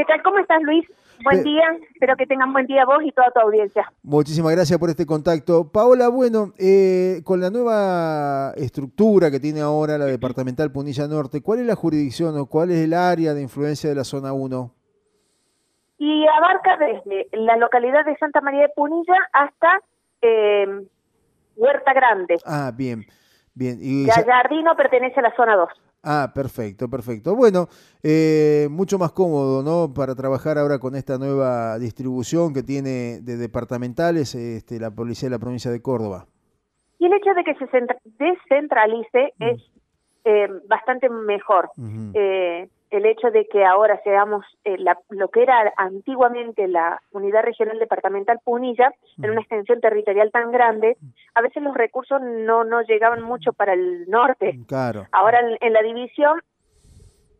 ¿Qué tal? ¿Cómo estás, Luis? Buen día, espero que tengan buen día vos y toda tu audiencia. Muchísimas gracias por este contacto. Paola, bueno, eh, con la nueva estructura que tiene ahora la departamental Punilla Norte, ¿cuál es la jurisdicción o cuál es el área de influencia de la zona 1? Y abarca desde la localidad de Santa María de Punilla hasta eh, Huerta Grande. Ah, bien, bien. Y Gallardino pertenece a la zona 2. Ah, perfecto, perfecto. Bueno, eh, mucho más cómodo, ¿no? Para trabajar ahora con esta nueva distribución que tiene de departamentales este, la policía de la provincia de Córdoba. Y el hecho de que se descentralice es eh, bastante mejor el hecho de que ahora seamos eh, lo que era antiguamente la unidad regional departamental Punilla, en una extensión territorial tan grande, a veces los recursos no, no llegaban mucho para el norte. Claro. Ahora en, la división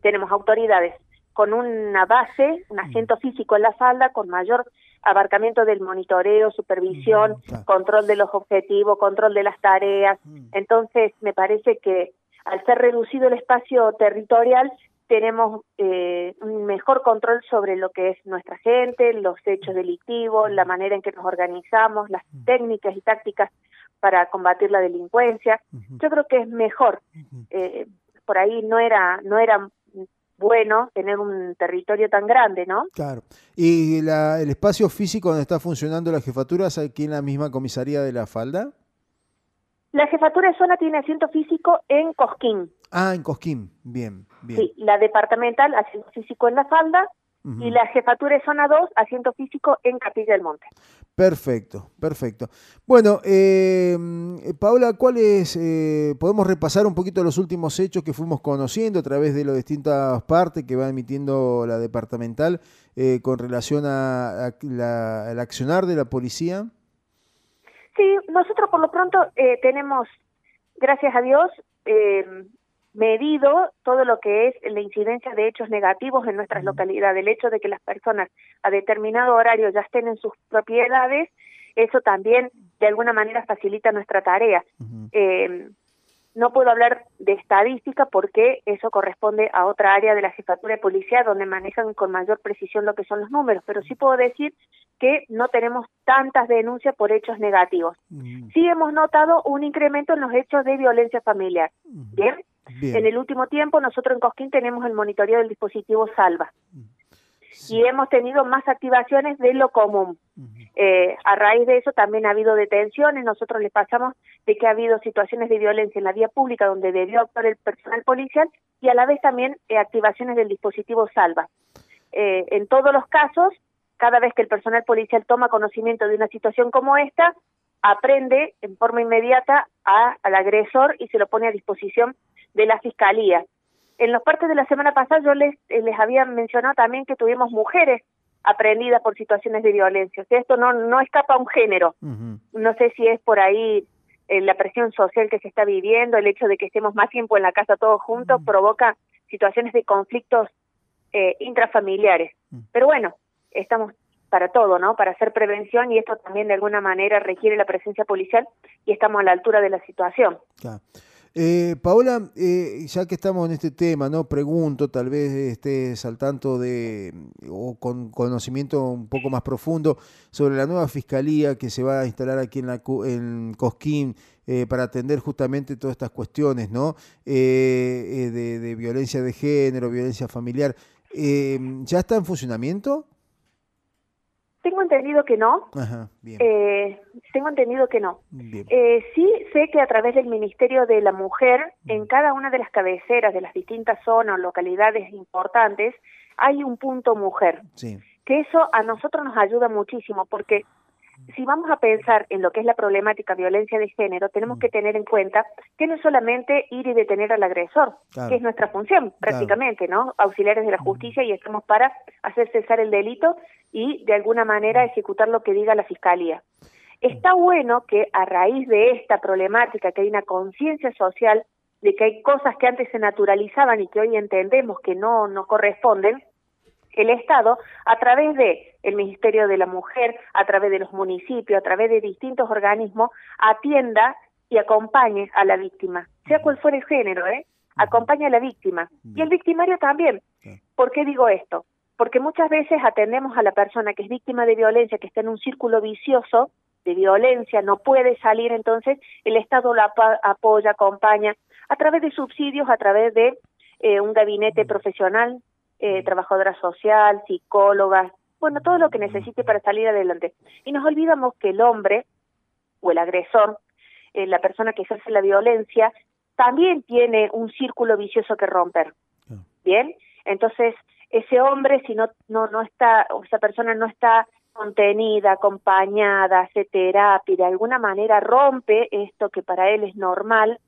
tenemos autoridades con una base, un asiento físico en la falda, con mayor abarcamiento del monitoreo, supervisión, control de los objetivos, control de las tareas. Entonces, me parece que al ser reducido el espacio territorial, tenemos eh, un mejor control sobre lo que es nuestra gente, los hechos delictivos, la manera en que nos organizamos, las técnicas y tácticas para combatir la delincuencia. Yo creo que es mejor. Eh, por ahí no era no era bueno tener un territorio tan grande, ¿no? Claro. ¿Y el espacio físico donde está funcionando la jefatura es aquí en la misma comisaría de la Falda? La jefatura de zona tiene asiento físico en Cosquín. Ah, en Cosquín, bien, bien. Sí, la departamental, asiento físico en La Falda, y la jefatura de zona 2, asiento físico en Capilla del Monte. Perfecto, perfecto. Bueno, eh, Paola, ¿cuáles eh, podemos repasar un poquito los últimos hechos que fuimos conociendo a través de las distintas partes que va emitiendo la departamental eh, con relación a, al accionar de la policía? Sí, nosotros por lo pronto eh, tenemos, gracias a Dios, eh, medido todo lo que es la incidencia de hechos negativos en nuestras localidades, el hecho de que las personas a determinado horario ya estén en sus propiedades, eso también de alguna manera facilita nuestra tarea. eh, no puedo hablar de estadística porque eso corresponde a otra área de la jefatura de policía donde manejan con mayor precisión lo que son los números, pero sí puedo decir que no tenemos tantas denuncias por hechos negativos. Sí hemos notado un incremento en los hechos de violencia familiar. ¿Bien? En el último tiempo nosotros en Cosquín tenemos el monitoreo del dispositivo Salva. Y hemos tenido más activaciones de lo común. Eh, a raíz de eso también ha habido detenciones, nosotros les pasamos de que ha habido situaciones de violencia en la vía pública donde debió actuar el personal policial y a la vez también eh, activaciones del dispositivo Salva. Eh, en todos los casos, cada vez que el personal policial toma conocimiento de una situación como esta, aprende en forma inmediata al agresor y se lo pone a disposición de la fiscalía. En los partes de la semana pasada yo les, les había mencionado también que tuvimos mujeres aprendida por situaciones de violencia. O sea, esto no, no escapa a un género. No sé si es por ahí eh, la presión social que se está viviendo, el hecho de que estemos más tiempo en la casa todos juntos, provoca situaciones de conflictos eh, intrafamiliares. Pero bueno, estamos para todo, ¿no? Para hacer prevención y esto también de alguna manera requiere la presencia policial y estamos a la altura de la situación. Eh, Paola, eh, ya que estamos en este tema, no pregunto, tal vez estés al tanto de o con conocimiento un poco más profundo sobre la nueva fiscalía que se va a instalar aquí en, la, en Cosquín eh, para atender justamente todas estas cuestiones, ¿no? Eh, de, de, violencia de género, violencia familiar. ¿Ya está en funcionamiento? Tengo entendido que no. Eh, tengo entendido que no. Eh, sí sé que a través del Ministerio de la Mujer, en cada una de las cabeceras de las distintas zonas o localidades importantes, hay un punto mujer. Sí. Que eso a nosotros nos ayuda muchísimo porque si vamos a pensar en lo que es la problemática violencia de género, tenemos que tener en cuenta que no es solamente ir y detener al agresor, que es nuestra función prácticamente, ¿no? Auxiliares de la justicia y estamos para hacer cesar el delito y de alguna manera ejecutar lo que diga la fiscalía. Está bueno que a raíz de esta problemática, que hay una conciencia social de que hay cosas que antes se naturalizaban y que hoy entendemos que no, no corresponden, el Estado, a través de el Ministerio de la Mujer, a través de los municipios, a través de distintos organismos, atienda y acompañe a la víctima, sea cual fuera el género, ¿eh? Acompaña a la víctima. Y el victimario también. ¿Por qué digo esto? porque muchas veces atendemos a la persona que es víctima de violencia, que está en un círculo vicioso de violencia, no puede salir, entonces el Estado la apoya, acompaña a través de subsidios, a través de eh, un gabinete profesional, eh, trabajadora social, psicóloga, bueno, todo lo que necesite para salir adelante. Y nos olvidamos que el hombre o el agresor, eh, la persona que ejerce la violencia, también tiene un círculo vicioso que romper. Bien, entonces ese hombre si no no no está o esa persona no está contenida, acompañada, hace terapia, de alguna manera rompe esto que para él es normal,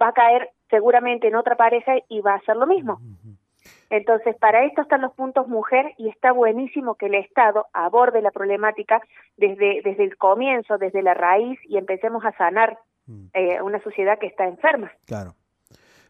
va a caer seguramente en otra pareja y va a hacer lo mismo. Entonces, para esto están los puntos mujer y está buenísimo que el Estado aborde la problemática desde, desde el comienzo, desde la raíz y empecemos a sanar mm. eh, una sociedad que está enferma. Claro.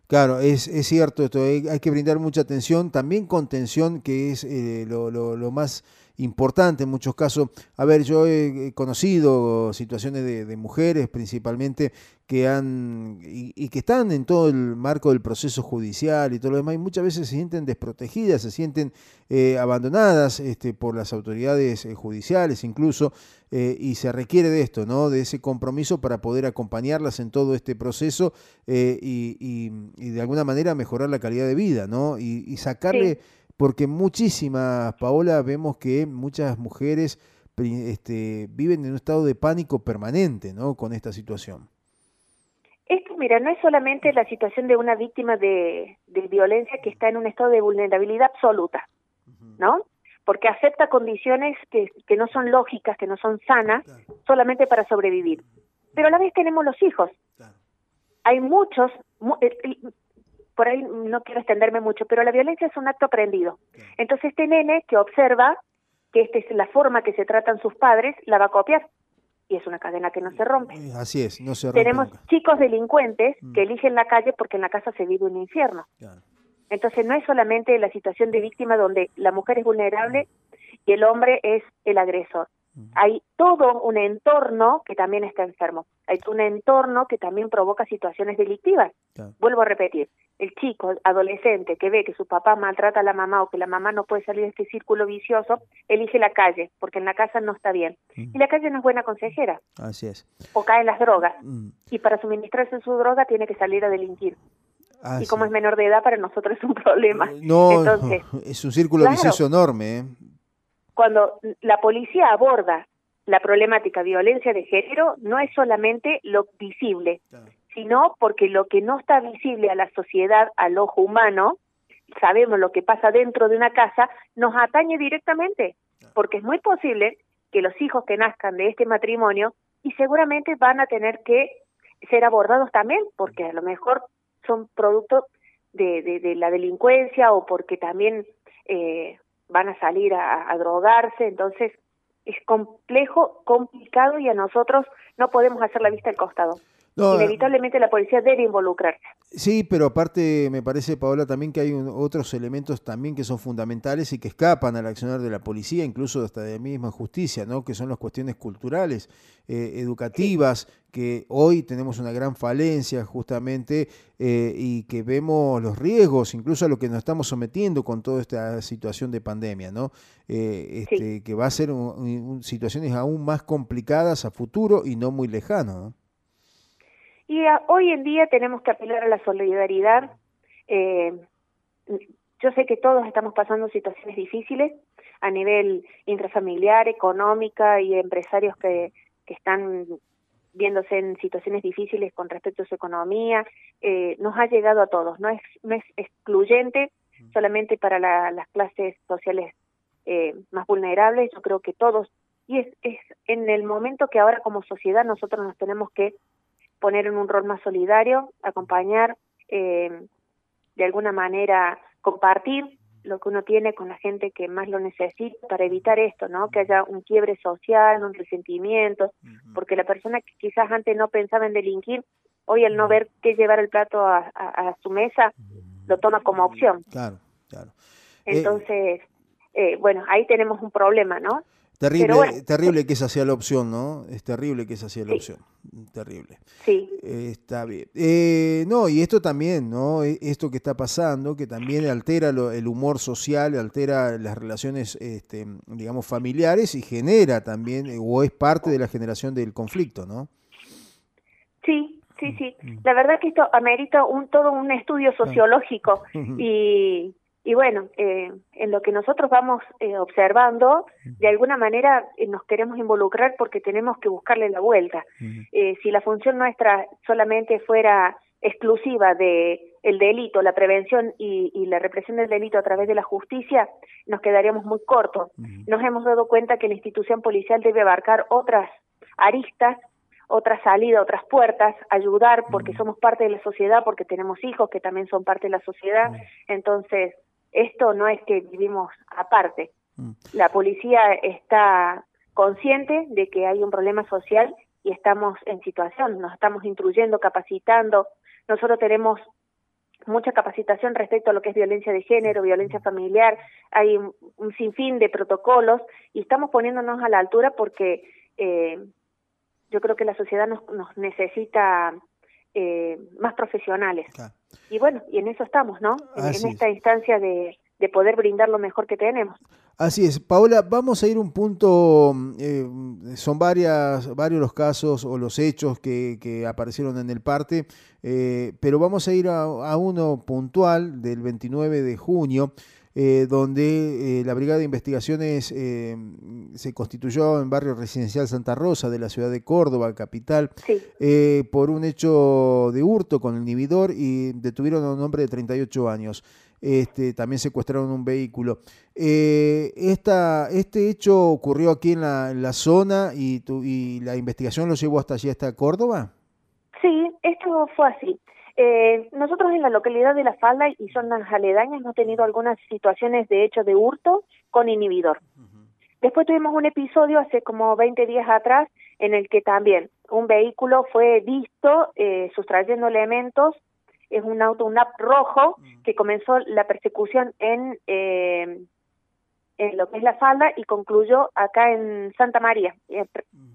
Claro, es, es cierto esto, hay, hay, que brindar mucha atención, también contención, que es eh, lo, lo, lo más importante en muchos casos. A ver, yo he conocido situaciones de, mujeres principalmente que han y, que están en todo el marco del proceso judicial y todo lo demás y muchas veces se sienten desprotegidas, se sienten eh, abandonadas este, por las autoridades eh, judiciales incluso eh, y se requiere de esto, ¿no? De ese compromiso para poder acompañarlas en todo este proceso y, de alguna manera mejorar la calidad de vida, ¿no? Y, sacarle porque muchísimas, Paola, vemos que muchas mujeres este, viven en un estado de pánico permanente, ¿no? Con esta situación. Esto, mira, no es solamente la situación de una víctima de, violencia que está en un estado de vulnerabilidad absoluta, ¿no? Porque acepta condiciones que, que no son lógicas, que no son sanas, solamente para sobrevivir. Pero a la vez tenemos los hijos. Hay muchos, por ahí no quiero extenderme mucho, pero la violencia es un acto aprendido. Entonces este nene que observa que esta es la forma que se tratan sus padres, la va a copiar. Y es una cadena que no se rompe. Eh, así es, no se rompe. Tenemos chicos delincuentes mm. que eligen la calle porque en la casa se vive un infierno. Entonces no es solamente la situación de víctima donde la mujer es vulnerable y el hombre es el agresor. Hay todo un entorno que también está enfermo. Hay un entorno que también provoca situaciones delictivas. Vuelvo a repetir, el chico adolescente que ve que su papá maltrata a la mamá o que la mamá no puede salir de este círculo vicioso, elige la calle, porque en la casa no está bien. Y la calle no es buena consejera. Así es. O cae en las drogas. Mm. Y para suministrarse su droga tiene que salir a delinquir. y como es menor de edad, para nosotros es un problema. No, Entonces, es un círculo vicioso enorme. ¿eh? Cuando la policía aborda la problemática violencia de género, no es solamente lo visible, sino porque lo que no está visible a la sociedad, al ojo humano, sabemos lo que pasa dentro de una casa, nos atañe directamente, porque es muy posible que los hijos que nazcan de este matrimonio y seguramente van a tener que ser abordados también, porque a lo mejor son producto de, de, la delincuencia o porque también eh, van a salir a, drogarse, entonces es complejo, complicado y a nosotros no podemos hacer la vista al costado. Inevitablemente la policía debe involucrarse. Sí, pero aparte me parece, Paola, también que hay otros elementos también que son fundamentales y que escapan al accionar de la policía, incluso hasta de la misma justicia, ¿no? que son las cuestiones culturales, eh, educativas, que hoy tenemos una gran falencia justamente eh, y que vemos los riesgos, incluso a lo que nos estamos sometiendo con toda esta situación de pandemia, ¿no? Eh, este, que va a ser situaciones aún más complicadas a futuro y no muy lejano. ¿no? Y hoy en día tenemos que apelar a la solidaridad. Eh, yo sé que todos estamos pasando situaciones difíciles a nivel intrafamiliar, económica y empresarios que, que están viéndose en situaciones difíciles con respecto a su economía. Eh, nos ha llegado a todos, no es, no es excluyente solamente para las clases sociales eh, más vulnerables. Yo creo que todos, y es, es en el momento que ahora como sociedad nosotros nos tenemos que poner en un rol más solidario, acompañar, eh, de alguna manera compartir lo que uno tiene con la gente que más lo necesita para evitar esto, ¿no? Que haya un quiebre social, un resentimiento, porque la persona que quizás antes no pensaba en delinquir, hoy al no ver qué llevar el plato a, su mesa, lo toma como opción. Claro, claro. Entonces, eh, bueno, ahí tenemos un problema, ¿no? Terrible, terrible que esa sea la opción, ¿no? Es terrible que esa sea la opción. Terrible. Sí. está bien. Eh, no, y esto también, ¿no? E, esto que está pasando, que también altera el humor social, altera las relaciones, este, digamos, familiares y genera también, eh, o es parte de la generación del conflicto, ¿no? Sí, sí, sí. Mm. La verdad que esto amerita un, todo un estudio sociológico y y bueno, eh, en lo que nosotros vamos eh, observando, de alguna manera eh, nos queremos involucrar porque tenemos que buscarle la vuelta. si la función nuestra solamente fuera exclusiva de el delito, la prevención y, y, la represión del delito a través de la justicia, nos quedaríamos muy cortos. Nos hemos dado cuenta que la institución policial debe abarcar otras aristas otra salida, otras puertas, ayudar porque somos parte de la sociedad, porque tenemos hijos que también son parte de la sociedad. Entonces, esto no es que vivimos aparte. Mm. La policía está consciente de que hay un problema social y estamos en situación, nos estamos instruyendo, capacitando. Nosotros tenemos mucha capacitación respecto a lo que es violencia de género, violencia familiar, hay un, sinfín de protocolos y estamos poniéndonos a la altura porque eh, yo creo que la sociedad nos, nos necesita eh, más profesionales. Y bueno, y en eso estamos, ¿no? En, esta instancia de, de poder brindar lo mejor que tenemos. Así es. Paola, vamos a ir un punto, eh, son varias, varios los casos o los hechos que, que aparecieron en el parte, eh, pero vamos a ir a, a, uno puntual del 29 de junio, eh, donde eh, la Brigada de Investigaciones eh, se constituyó en barrio residencial Santa Rosa de la ciudad de Córdoba, capital, por un hecho de hurto con el inhibidor y detuvieron a un hombre de 38 años. Este, también secuestraron un vehículo. esta, este hecho ocurrió aquí en la, en la zona y, tu, y la investigación lo llevó hasta allí, hasta Córdoba. Sí, esto fue así. Eh, nosotros en la localidad de La Falda y zonas aledañas hemos tenido algunas situaciones de hecho de hurto con inhibidor. Después tuvimos un episodio hace como 20 días atrás en el que también un vehículo fue visto eh, sustrayendo elementos, es un auto, un app rojo, que comenzó la persecución en, eh, en lo que es La Falda y concluyó acá en Santa María. Eh,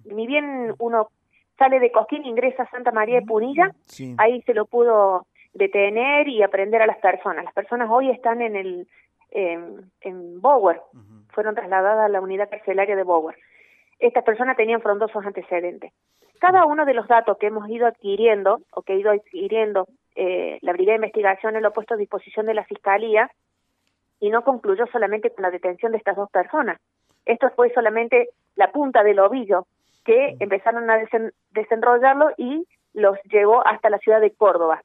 ni bien uno sale de Cosquín, ingresa a Santa María de Punilla, ahí se lo pudo detener y aprender a las personas. Las personas hoy están en el en Bower, fueron trasladadas a la unidad carcelaria de Bower. Estas personas tenían frondosos antecedentes. Cada uno de los datos que hemos ido adquiriendo o que ha ido adquiriendo eh, la Brigada de Investigación lo ha puesto a disposición de la Fiscalía y no concluyó solamente con la detención de estas dos personas. Esto fue solamente la punta del ovillo que empezaron a desenrollarlo y los llevó hasta la ciudad de Córdoba.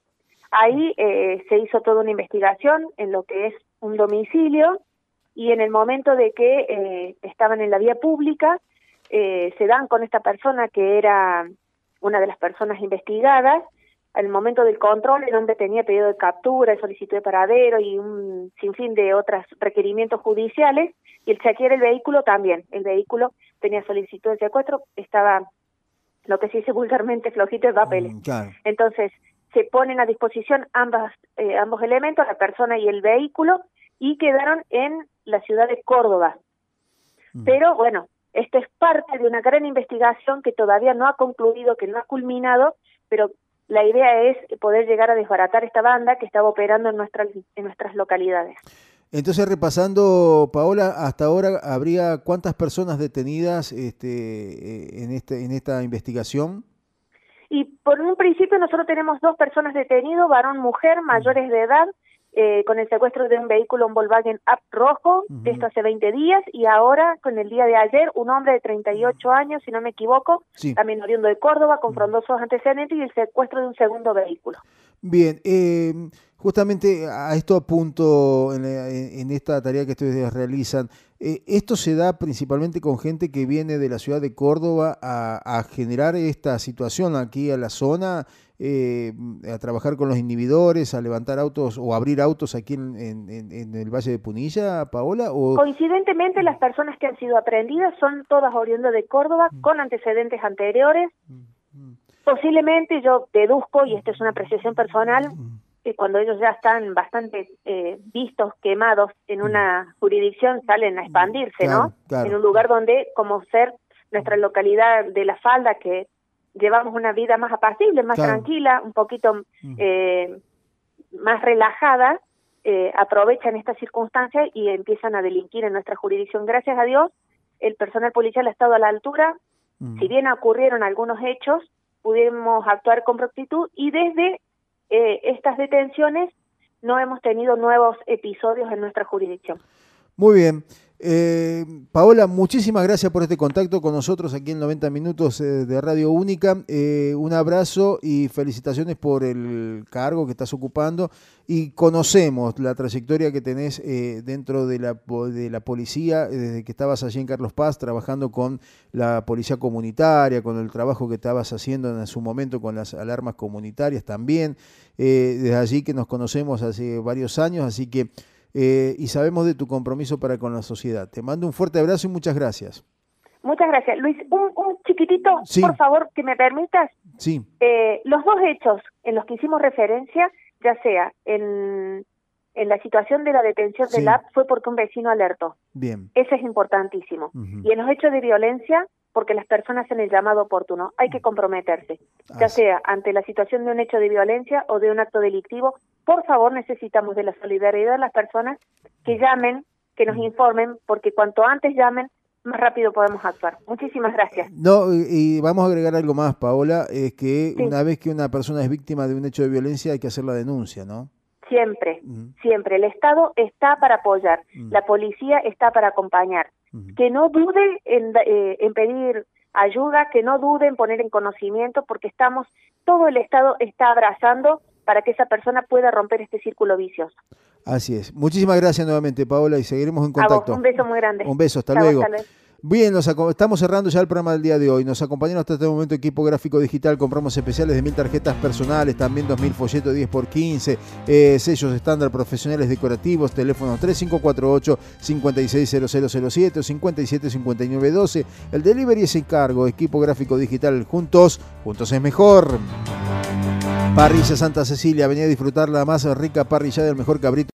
Ahí eh, se hizo toda una investigación en lo que es un domicilio y en el momento de que eh, estaban en la vía pública, eh, se dan con esta persona que era una de las personas investigadas, al momento del control, en donde tenía pedido de captura, solicitud de paradero y un sinfín de otros requerimientos judiciales, y el chequear el vehículo también. El vehículo tenía solicitud de secuestro, estaba lo que se dice vulgarmente flojito de papeles. Mm, Entonces, se ponen a disposición ambas, eh, ambos elementos, la persona y el vehículo, y quedaron en la ciudad de Córdoba. Mm. Pero bueno, esto es parte de una gran investigación que todavía no ha concluido, que no ha culminado, pero la idea es poder llegar a desbaratar esta banda que estaba operando en nuestras, en nuestras localidades. Entonces, repasando, Paola, hasta ahora habría cuántas personas detenidas este, eh, en, este, en esta investigación? Y por un principio nosotros tenemos dos personas detenidas, varón, mujer, mayores de edad, eh, con el secuestro de un vehículo, un Volkswagen Up rojo, esto hace 20 días, y ahora, con el día de ayer, un hombre de 38 años, si no me equivoco, también oriundo de Córdoba, con frondosos antecedentes y el secuestro de un segundo vehículo. Bien, eh, justamente a esto apunto en, en, esta tarea que ustedes realizan. Eh, esto se da principalmente con gente que viene de la ciudad de Córdoba a, a generar esta situación aquí a la zona eh, a trabajar con los inhibidores, a levantar autos o abrir autos aquí en, en, el Valle de Punilla, Paola? O... Coincidentemente, las personas que han sido aprendidas son todas oriundas de Córdoba, mm. con antecedentes anteriores. Mm, mm. Posiblemente yo deduzco, y esta es una apreciación personal, eh, cuando ellos ya están bastante eh, vistos, quemados en una jurisdicción, salen a expandirse, ¿no? En un lugar donde, como ser nuestra localidad de La Falda, que llevamos una vida más apacible, más tranquila, un poquito eh, más relajada, eh, aprovechan estas circunstancias y empiezan a delinquir en nuestra jurisdicción. Gracias a Dios, el personal policial ha estado a la altura. Si bien ocurrieron algunos hechos, pudimos actuar con prontitud y desde eh, estas detenciones no hemos tenido nuevos episodios en nuestra jurisdicción. Muy bien. Eh, Paola, muchísimas gracias por este contacto con nosotros aquí en 90 Minutos eh, de Radio Única. Eh, un abrazo y felicitaciones por el cargo que estás ocupando. Y conocemos la trayectoria que tenés dentro de la, de la policía, desde que estabas allí en Carlos Paz, trabajando con la policía comunitaria, con el trabajo que estabas haciendo en su momento con las alarmas comunitarias también. desde allí que nos conocemos hace varios años, así que eh, y sabemos de tu compromiso para con la sociedad. Te mando un fuerte abrazo y muchas gracias. Muchas gracias. Luis, un, chiquitito, por favor, que me permitas. Sí. Eh, los dos hechos en los que hicimos referencia, ya sea en, en la situación de la detención del app, fue porque un vecino alertó. Bien. Eso es importantísimo. Y en los hechos de violencia, porque las personas hacen el llamado oportuno. Hay que comprometerse, ya sea ante la situación de un hecho de violencia o de un acto delictivo por favor necesitamos de la solidaridad de las personas que llamen, que nos informen, porque cuanto antes llamen, más rápido podemos actuar. Muchísimas gracias. No, y vamos a agregar algo más, Paola, es que una vez que una persona es víctima de un hecho de violencia hay que hacer la denuncia, ¿no? Siempre, siempre. El Estado está para apoyar, la policía está para acompañar. Que no dude en, eh, en pedir ayuda, que no dude en poner en conocimiento, porque estamos, todo el Estado está abrazando para que esa persona pueda romper este círculo vicioso. Así es. Muchísimas gracias nuevamente, Paola, y seguiremos en contacto. un beso muy grande. Un beso, hasta luego. Bien, nos estamos cerrando ya el programa del día de hoy. Nos acompañaron hasta este momento equipo gráfico digital. Compramos especiales de mil tarjetas personales, también dos mil folletos 10 x 15, sellos estándar profesionales decorativos, teléfono 3548 560007 o 575912. El delivery es encargo, equipo gráfico digital. Juntos, juntos es mejor. Parrilla Santa Cecilia, venía a disfrutar la más rica parrilla del mejor cabrito.